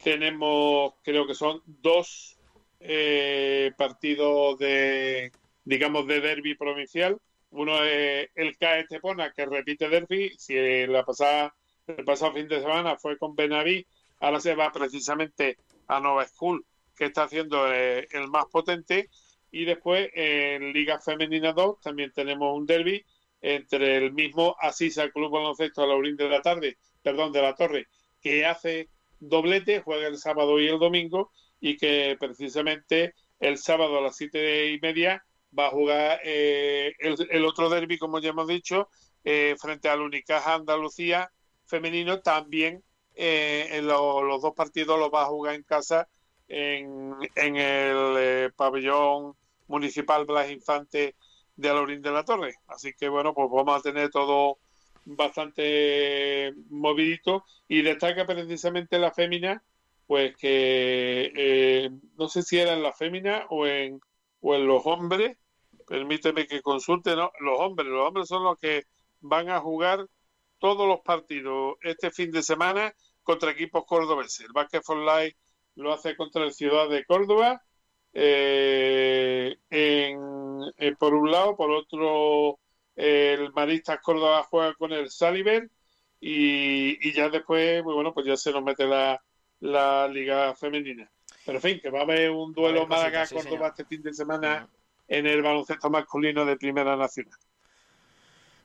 Tenemos, creo que son dos eh, partidos de, digamos, de derby provincial. Uno es el CAE Estepona, que repite derby. Si la pasada, el pasado fin de semana fue con Benaví, ahora se va precisamente a Nova School, que está haciendo eh, el más potente y después en Liga Femenina 2 también tenemos un derby entre el mismo Asisa Club Baloncesto Laurín de la tarde, perdón, de la Torre, que hace doblete, juega el sábado y el domingo, y que precisamente el sábado a las siete y media va a jugar eh, el, otro derby, como ya hemos dicho, eh, frente al Unicaja Andalucía femenino, también eh, en los dos partidos los va a jugar en casa en, en el pabellón municipal Blas Infante de Alorín de la Torre. Así que bueno, pues vamos a tener todo bastante movidito y destaca precisamente la fémina, pues que eh, no sé si era en la fémina o en, o en los hombres, permíteme que consulte, ¿no? los hombres, los hombres son los que van a jugar todos los partidos este fin de semana contra equipos cordobeses. El Basket for Life lo hace contra el Ciudad de Córdoba eh, en, eh, por un lado, por otro, el Maristas Córdoba juega con el Saliver y, ya después, pues bueno, pues ya se nos mete la, la Liga Femenina. Pero en fin, que va a haber un duelo Málaga-Córdoba este fin de semana en el baloncesto masculino de Primera Nacional.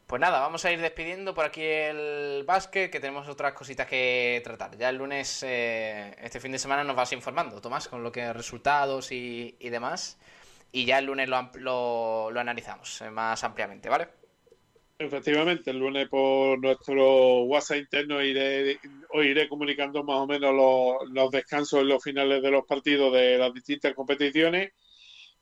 Pues nada, vamos a ir despidiendo por aquí el básquet, que tenemos otras cositas que tratar. Ya el lunes, eh, este fin de semana, nos vas informando, Tomás, con lo que resultados y, demás. Y ya el lunes lo, lo, analizamos eh, más ampliamente, ¿vale? Efectivamente, el lunes por nuestro WhatsApp interno iré, iré comunicando más o menos los, los descansos en los finales de los partidos de las distintas competiciones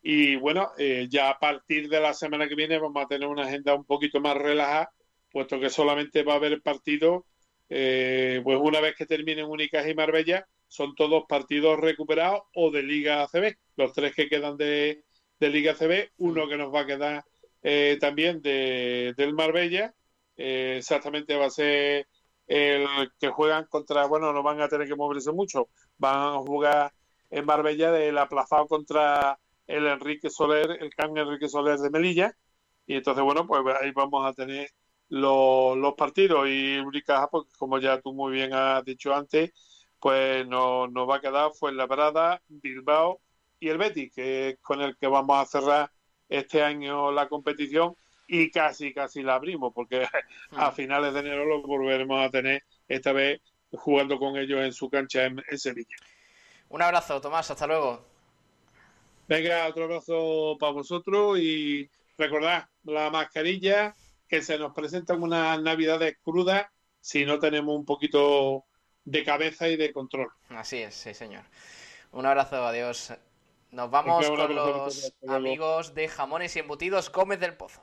Y bueno, eh, ya a partir de la semana que viene vamos a tener una agenda un poquito más relajada, puesto que solamente va a haber partidos, eh, pues una vez que terminen Únicas y Marbella, son todos partidos recuperados o de Liga ACB. Los tres que quedan de, de Liga ACB, uno que nos va a quedar eh, también de, del Marbella, eh, exactamente va a ser el que juegan contra, bueno, no van a tener que moverse mucho, van a jugar en Marbella del aplazado contra el Enrique Soler, el Can Enrique Soler de Melilla, y entonces, bueno, pues ahí vamos a tener los, los partidos y Unicaja, pues como ya tú muy bien has dicho antes, pues nos no va a quedar Fuenlabrada, Bilbao y el Betis, que es con el que vamos a cerrar este año la competición y casi, casi la abrimos, porque a finales de enero lo volveremos a tener esta vez jugando con ellos en su cancha en, en Sevilla. Un abrazo, Tomás, hasta luego. Venga, otro abrazo para vosotros y recordad la mascarilla que se nos presentan unas navidades crudas si no tenemos un poquito de cabeza y de control. Así es, sí, señor. Un abrazo, adiós. Nos vamos con los amigos de Jamones y Embutidos Gómez del Pozo.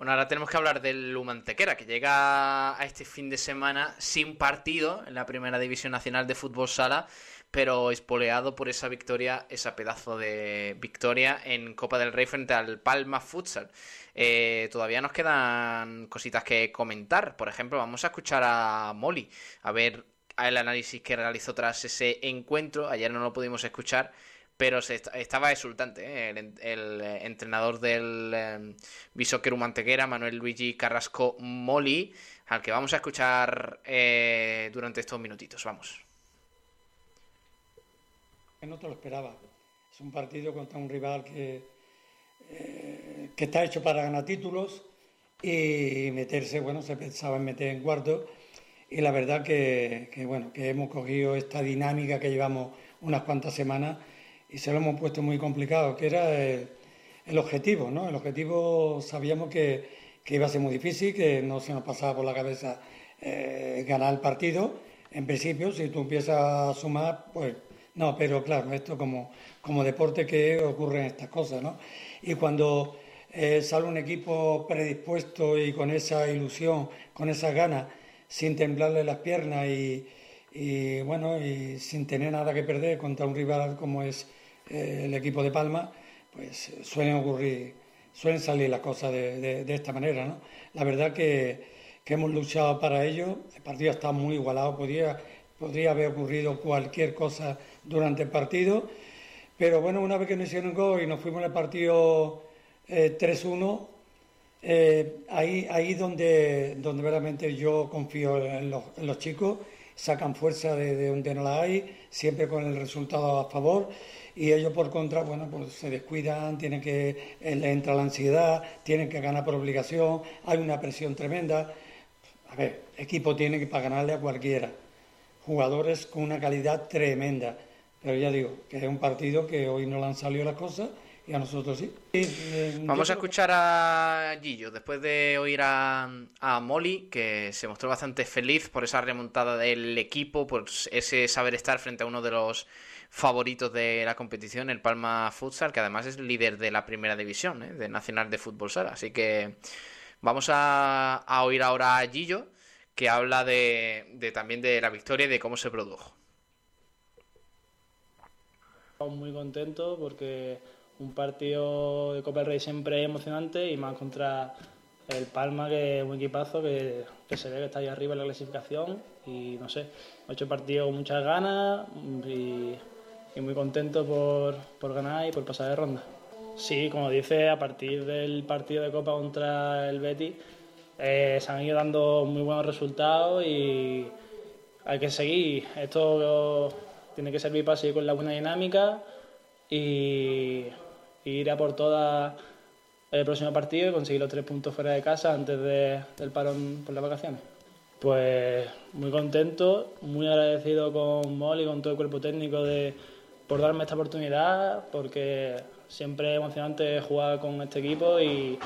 Bueno, ahora tenemos que hablar del Humantequera, que llega a este fin de semana sin partido en la primera división nacional de fútbol sala, pero espoleado por esa victoria, esa pedazo de victoria en Copa del Rey frente al Palma Futsal. Eh, todavía nos quedan cositas que comentar. Por ejemplo, vamos a escuchar a Molly, a ver el análisis que realizó tras ese encuentro. Ayer no lo pudimos escuchar, pero se est- estaba exultante ¿eh? el, el, eh, entrenador del eh, Bishoker Mantequera, Manuel Luigi Carrasco Moli, al que vamos a escuchar eh, durante estos minutitos. Vamos. no te lo esperaba. Es un partido contra un rival que, eh, que está hecho para ganar títulos y meterse, bueno, se pensaba en meter en cuarto y la verdad que, que, bueno, que hemos cogido esta dinámica que llevamos unas cuantas semanas y se lo hemos puesto muy complicado, que era el, el objetivo, ¿no? El objetivo sabíamos que, que iba a ser muy difícil, que no se nos pasaba por la cabeza eh, ganar el partido. En principio, si tú empiezas a sumar, pues no, pero claro, esto como, como deporte que ocurren estas cosas, ¿no? Y cuando eh, sale un equipo predispuesto y con esa ilusión, con esas ganas, sin temblarle las piernas y, y, bueno, y sin tener nada que perder contra un rival como es eh, el equipo de Palma, pues eh, suelen ocurrir, suelen salir las cosas de, esta manera, ¿no? La verdad que, hemos luchado para ello, el partido está muy igualado, podría, podría haber ocurrido cualquier cosa durante el partido, pero bueno, una vez que nos hicieron gol y nos fuimos al partido eh, 3-1, eh, ahí ahí donde, donde verdaderamente yo confío en los, chicos, sacan fuerza de donde no la hay, siempre con el resultado a favor, y ellos por contra, bueno, pues se descuidan, tienen que, eh, les entra la ansiedad, tienen que ganar por obligación, hay una presión tremenda. A ver, equipo tiene que para ganarle a cualquiera, jugadores con una calidad tremenda, pero ya digo, que es un partido que hoy no le han salido las cosas y a nosotros sí. Y, eh, Vamos a escuchar a Gillo después de oír a, a Molly, que se mostró bastante feliz por esa remontada del equipo, por ese saber estar frente a uno de los favoritos de la competición, el Palma Futsal, que además es líder de la primera división, ¿eh? de Nacional de Fútbol Sala. Así que vamos a, a oír ahora a Gillo, que habla de, de también de la victoria y de cómo se produjo. Muy contentos porque un partido de Copa del Rey siempre es emocionante y más contra el Palma, que es un equipazo que, que se ve que está ahí arriba en la clasificación y no sé, ocho partidos con muchas ganas y, y muy contento por, por ganar y por pasar de ronda. Sí, como dice, a partir del partido de Copa contra el Betis eh, se han ido dando muy buenos resultados y hay que seguir. Esto tiene que servir para seguir con la buena dinámica y, ir a por todas el próximo partido y conseguir los tres puntos fuera de casa antes de, del parón por las vacaciones. Pues muy contento, muy agradecido con Molly y con todo el cuerpo técnico de, por darme esta oportunidad, porque siempre es emocionante jugar con este equipo y,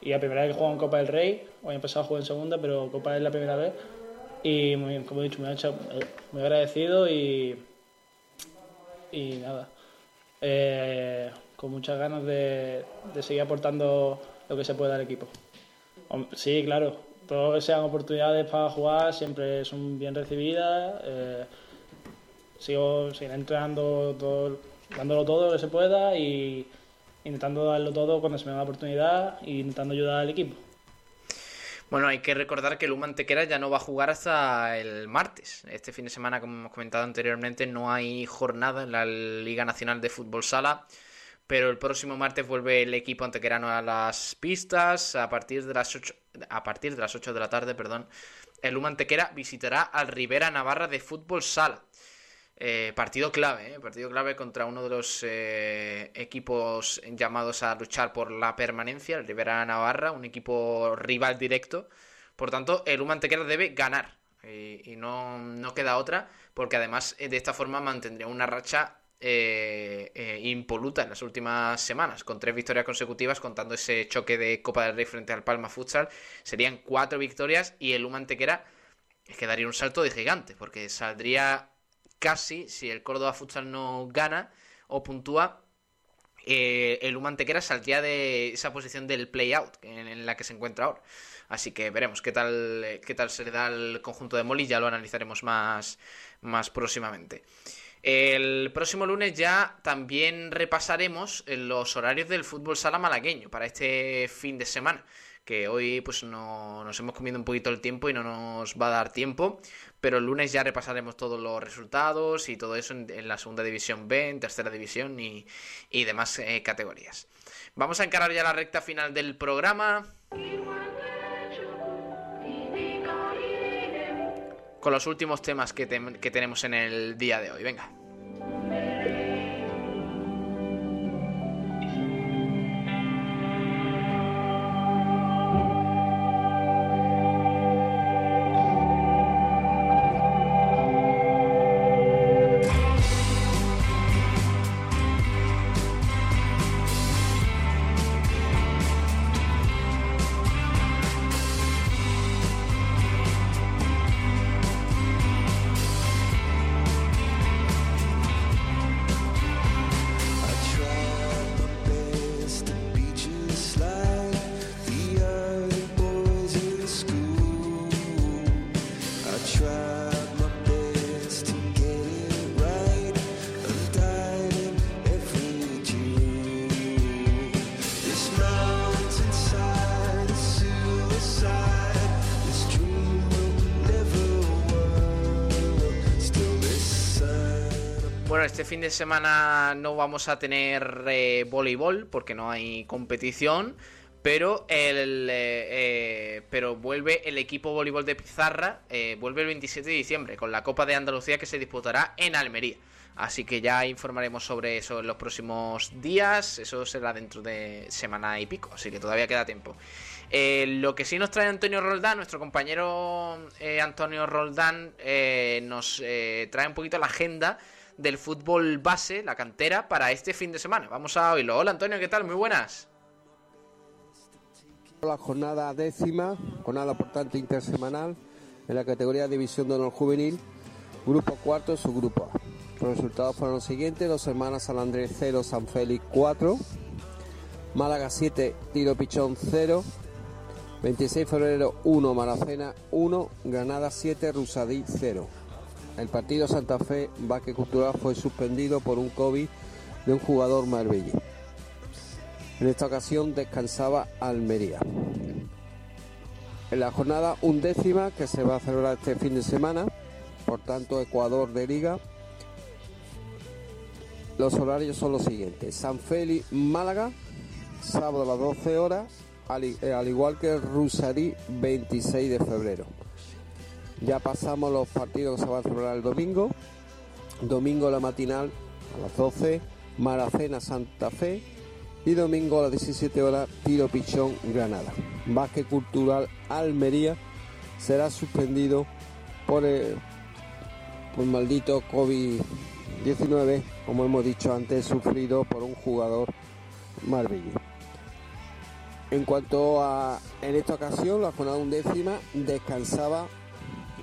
y la primera vez que juego en Copa del Rey, hoy he empezado a jugar en segunda, pero Copa es la primera vez. Y muy, como he dicho, me ha hecho muy agradecido y, y nada, eh, con muchas ganas de, de seguir aportando lo que se pueda al equipo. Sí, claro, todo que sean oportunidades para jugar siempre son bien recibidas. eh, sigo, seguiré entrenando, todo, dándolo todo lo que se pueda y intentando darlo todo cuando se me da la oportunidad e intentando ayudar al equipo. Bueno, hay que recordar que Luma Antequera ya no va a jugar hasta el martes. Este fin de semana, como hemos comentado anteriormente, no hay jornada en la Liga Nacional de Fútbol Sala. Pero el próximo martes vuelve el equipo antequerano a las pistas a partir de las 8, a partir de las 8 de la tarde, perdón. El Luma Antequera visitará al Rivera Navarra de Fútbol Sala. Eh, partido clave, eh, partido clave contra uno de los eh, equipos llamados a luchar por la permanencia, el Rivera Navarra, un equipo rival directo. Por tanto, el Luma Antequera debe ganar y, no, no queda otra, porque además eh, de esta forma mantendría una racha impoluta en las últimas semanas, con tres victorias consecutivas, contando ese choque de Copa del Rey frente al Palma Futsal. Serían cuatro victorias y el Luma Antequera es que daría un salto de gigante, porque saldría casi, si el Córdoba Futsal no gana o puntúa, eh, el Luma Antequera saldría de esa posición del play-out en, en la que se encuentra ahora. Así que veremos qué tal, qué tal se le da al conjunto de Moli, ya lo analizaremos más, más próximamente. El próximo lunes ya también repasaremos los horarios del fútbol sala malagueño para este fin de semana. Que hoy pues no, nos hemos comido un poquito el tiempo y no nos va a dar tiempo. Pero el lunes ya repasaremos todos los resultados y todo eso en, la segunda división B, en tercera división y, y demás eh, categorías. Vamos a encarar ya la recta final del programa. Con los últimos temas que, tem- que tenemos en el día de hoy. Venga. Este fin de semana no vamos a tener eh, voleibol porque no hay competición, pero el eh, eh, pero vuelve el equipo voleibol de Pizarra, vuelve el 27 de diciembre con la Copa de Andalucía que se disputará en Almería. Así que ya informaremos sobre eso en los próximos días, eso será dentro de semana y pico, así que todavía queda tiempo. Lo que sí nos trae Antonio Roldán, nuestro compañero Antonio Roldán, nos trae un poquito la agenda del fútbol base, la cantera, para este fin de semana. Vamos a oírlo. Hola Antonio, ¿qué tal? Muy buenas. La jornada décima, jornada por tanto intersemanal, en la categoría División de Honor Juvenil, grupo cuarto, subgrupo A. Los resultados fueron los siguientes: Dos Hermanas San Andrés 0, San Félix 4, Málaga 7, Tiro Pichón 0, 26 de febrero 1, Maracena 1, Granada 7, Rusadí 0. El partido Santa Fe Baque Cultural fue suspendido por un COVID de un jugador marbellí. En esta ocasión descansaba Almería. En la jornada undécima que se va a celebrar este fin de semana, por tanto Ecuador de Liga, los horarios son los siguientes. San Félix Málaga sábado a las 12 horas, al, igual que Rusarí 26 de febrero. Ya pasamos los partidos que se van a celebrar el domingo. Domingo la matinal a las 12, Maracena Santa Fe y domingo a las 17 horas Tiro Pichón Granada. Básquet Cultural Almería será suspendido por el, maldito COVID-19, como hemos dicho antes, sufrido por un jugador marbellí. En cuanto a, en esta ocasión, la jornada undécima descansaba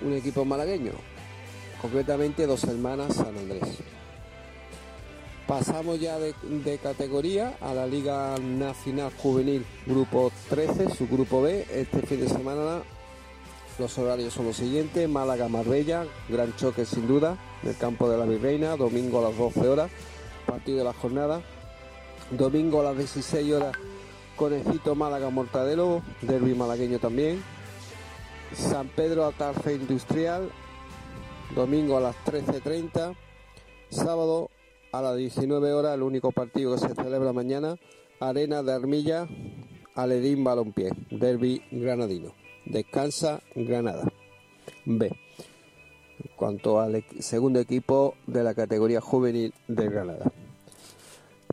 un equipo malagueño, concretamente dos hermanas San Andrés. Pasamos ya de, categoría a la Liga Nacional Juvenil Grupo 13, su grupo B. Este fin de semana los horarios son los siguientes. Málaga-Marbella, gran choque sin duda, en el campo de la Virreina, domingo a las 12 horas, partido de la jornada. Domingo a las 16 horas, Conejito Málaga-Mortadelo, derby malagueño también. San Pedro Atarfe Industrial, domingo a las 13.30. Sábado a las 19 horas, el único partido que se celebra mañana, Arena de Armilla, Aledín Balompié, derby granadino. Descansa Granada. B. En cuanto al segundo equipo de la categoría juvenil de Granada.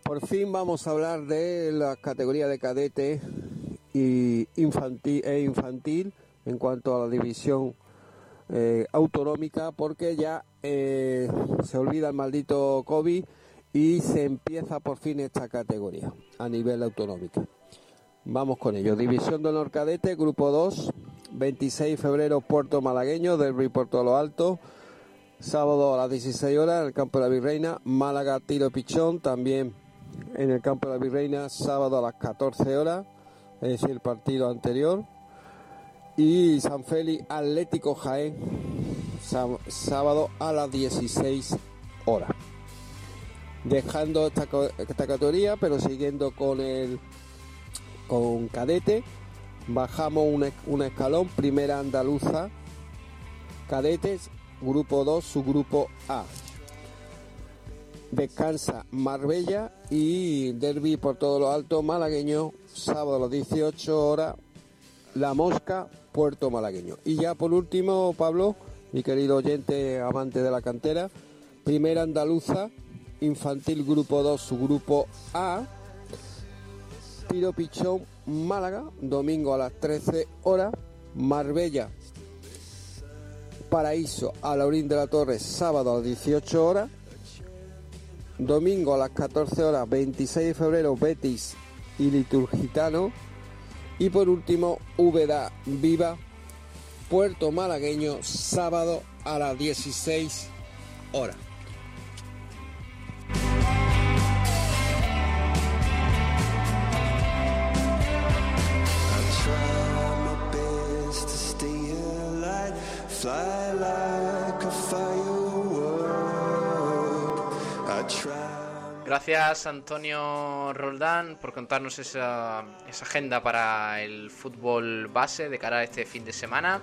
Por fin vamos a hablar de la categoría de cadete y infantil, e infantil en cuanto a la división eh, autonómica porque ya eh, se olvida el maldito COVID y se empieza por fin esta categoría a nivel autonómico. Vamos con ello. División de honor cadete, grupo 2, 26 de febrero, Puerto Malagueño, Derby Puerto de los Altos. Sábado a las 16 horas en el campo de la Virreina, Málaga Tiro Pichón, también en el campo de la Virreina, sábado a las 14 horas, es decir, el partido anterior. Y San Félix Atlético Jaén, sá- sábado a las 16 horas. Dejando esta, esta categoría, pero siguiendo con el con cadete, bajamos un escalón, primera andaluza, cadetes, grupo 2, subgrupo A. Descansa Marbella y Derby por todo lo alto malagueño, sábado a las 18 horas, La Mosca, Puerto Malagueño. Y ya por último, Pablo, mi querido oyente amante de la cantera, primera andaluza, infantil grupo 2, subgrupo A, Tiro Pichón, Málaga, domingo a las 13 horas. Marbella, Paraíso, a Laurín de la Torre, sábado a las 18 horas. Domingo a las 14 horas, 26 de febrero, Betis y Liturgitano. Y por último, Úbeda Viva, Puerto Malagueño, sábado a las 16 horas. Gracias Antonio Roldán por contarnos esa, esa agenda para el fútbol base de cara a este fin de semana.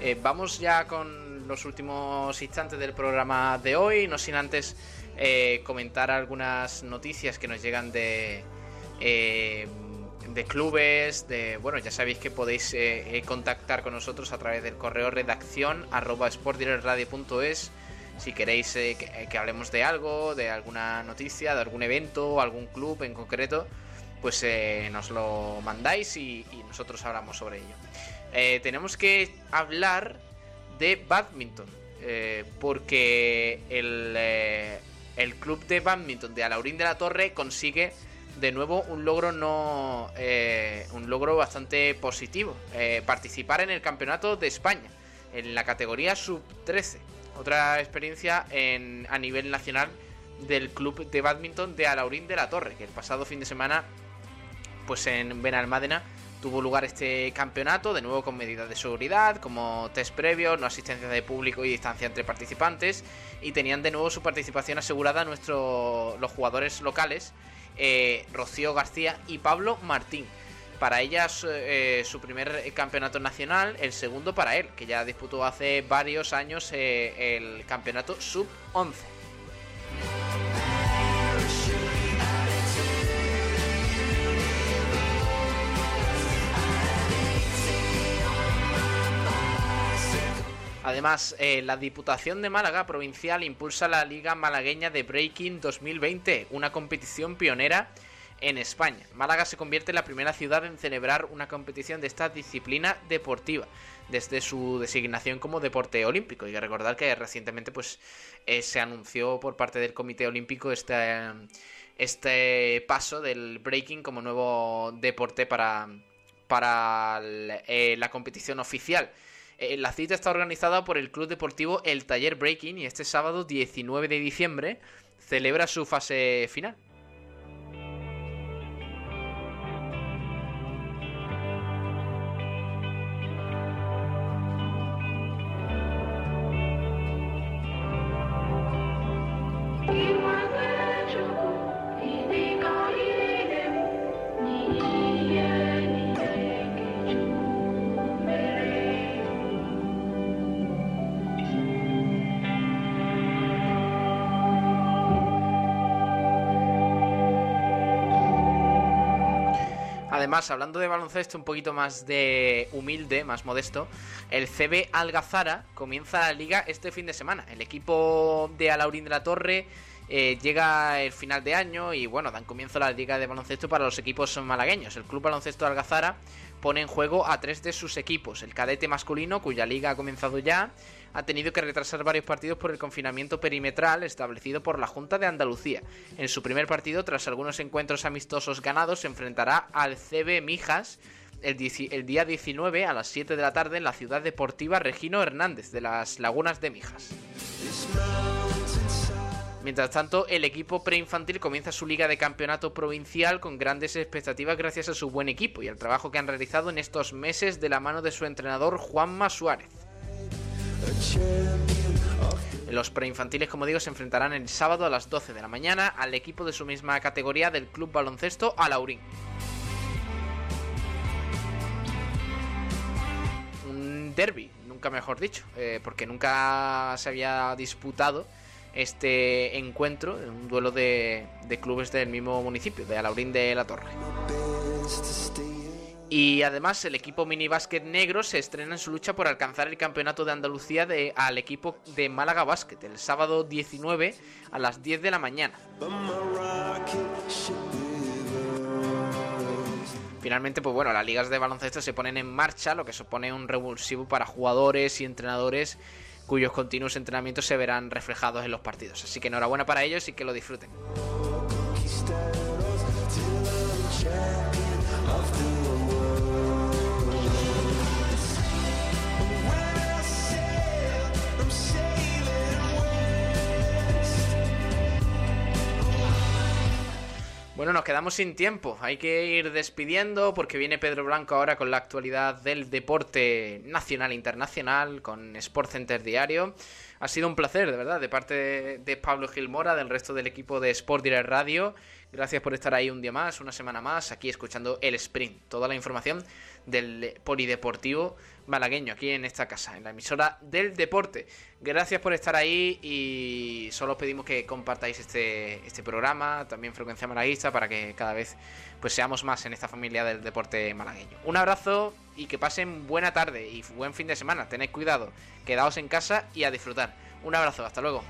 Eh, vamos ya con los últimos instantes del programa de hoy, no sin antes eh, comentar algunas noticias que nos llegan de, eh, de clubes, de bueno, ya sabéis que podéis contactar con nosotros a través del correo redacción si queréis eh, que, eh, que hablemos de algo, de alguna noticia, de algún evento, algún club en concreto, pues eh, nos lo mandáis y, nosotros hablamos sobre ello. Tenemos que hablar de badminton, porque el, el club de badminton de Alaurín de la Torre consigue de nuevo un logro no un logro bastante positivo participar en el campeonato de España en la categoría sub 13 otra experiencia en, a nivel nacional del club de badminton de Alaurín de la Torre que el pasado fin de semana pues en Benalmádena tuvo lugar este campeonato, de nuevo con medidas de seguridad, como test previo, no asistencia de público y distancia entre participantes, y tenían de nuevo su participación asegurada nuestro, los jugadores locales, eh, Rocío García y Pablo Martín para ella eh, su, primer campeonato nacional, el segundo para él, que ya disputó hace varios años eh, el campeonato sub-11. Además, eh, la Diputación de Málaga Provincial impulsa la Liga Malagueña de Breaking 2020, una competición pionera en España. Málaga se convierte en la primera ciudad en celebrar una competición de esta disciplina deportiva desde su designación como deporte olímpico. Y recordar que recientemente pues, eh, se anunció por parte del Comité Olímpico este, este paso del breaking como nuevo deporte para, para eh, la competición oficial. Eh, la cita está organizada por el Club Deportivo El Taller Breaking y este sábado 19 de diciembre celebra su fase final. Además, hablando de baloncesto un poquito más de humilde, más modesto, el CB Algazara comienza la liga este fin de semana. El equipo de Alaurín de la Torre eh, llega el final de año y bueno, dan comienzo la liga de baloncesto para los equipos malagueños. El Club Baloncesto Algazara pone en juego a tres de sus equipos. El cadete masculino, cuya liga ha comenzado ya, ha tenido que retrasar varios partidos por el confinamiento perimetral establecido por la Junta de Andalucía. En su primer partido, tras algunos encuentros amistosos ganados, se enfrentará al CB Mijas el, día 19 a las 7 de la tarde en la ciudad deportiva Regino Hernández de las Lagunas de Mijas. Mientras tanto, el equipo preinfantil comienza su liga de campeonato provincial con grandes expectativas gracias a su buen equipo y al trabajo que han realizado en estos meses de la mano de su entrenador Juanma Suárez. Los preinfantiles, como digo, se enfrentarán el sábado a las 12 de la mañana al equipo de su misma categoría del Club Baloncesto Alaurín. Un derby, nunca mejor dicho, eh, porque nunca se había disputado este encuentro, un duelo de, de clubes del mismo municipio, de Alaurín de la Torre. Y además el equipo mini básquet negro se estrena en su lucha por alcanzar el campeonato de Andalucía de, al equipo de Málaga Básquet el sábado 19 a las 10 de la mañana. Finalmente, pues bueno, las ligas de baloncesto se ponen en marcha, lo que supone un revulsivo para jugadores y entrenadores cuyos continuos entrenamientos se verán reflejados en los partidos. Así que enhorabuena para ellos y que lo disfruten. Bueno, nos quedamos sin tiempo. Hay que ir despidiendo porque viene Pedro Blanco ahora con la actualidad del deporte nacional e internacional, con Sport Center Diario. Ha sido un placer, de verdad, de parte de Pablo Gilmora, del resto del equipo de Sport Direct Radio. Gracias por estar ahí un día más, una semana más, aquí escuchando el sprint. Toda la información del polideportivo malagueño aquí en esta casa, en la emisora del deporte. Gracias por estar ahí y solo os pedimos que compartáis este, este programa, también Frecuencia Malaguista, para que cada vez pues seamos más en esta familia del deporte malagueño. Un abrazo y que pasen buena tarde y buen fin de semana. Tened cuidado, quedaos en casa y a disfrutar. Un abrazo, hasta luego.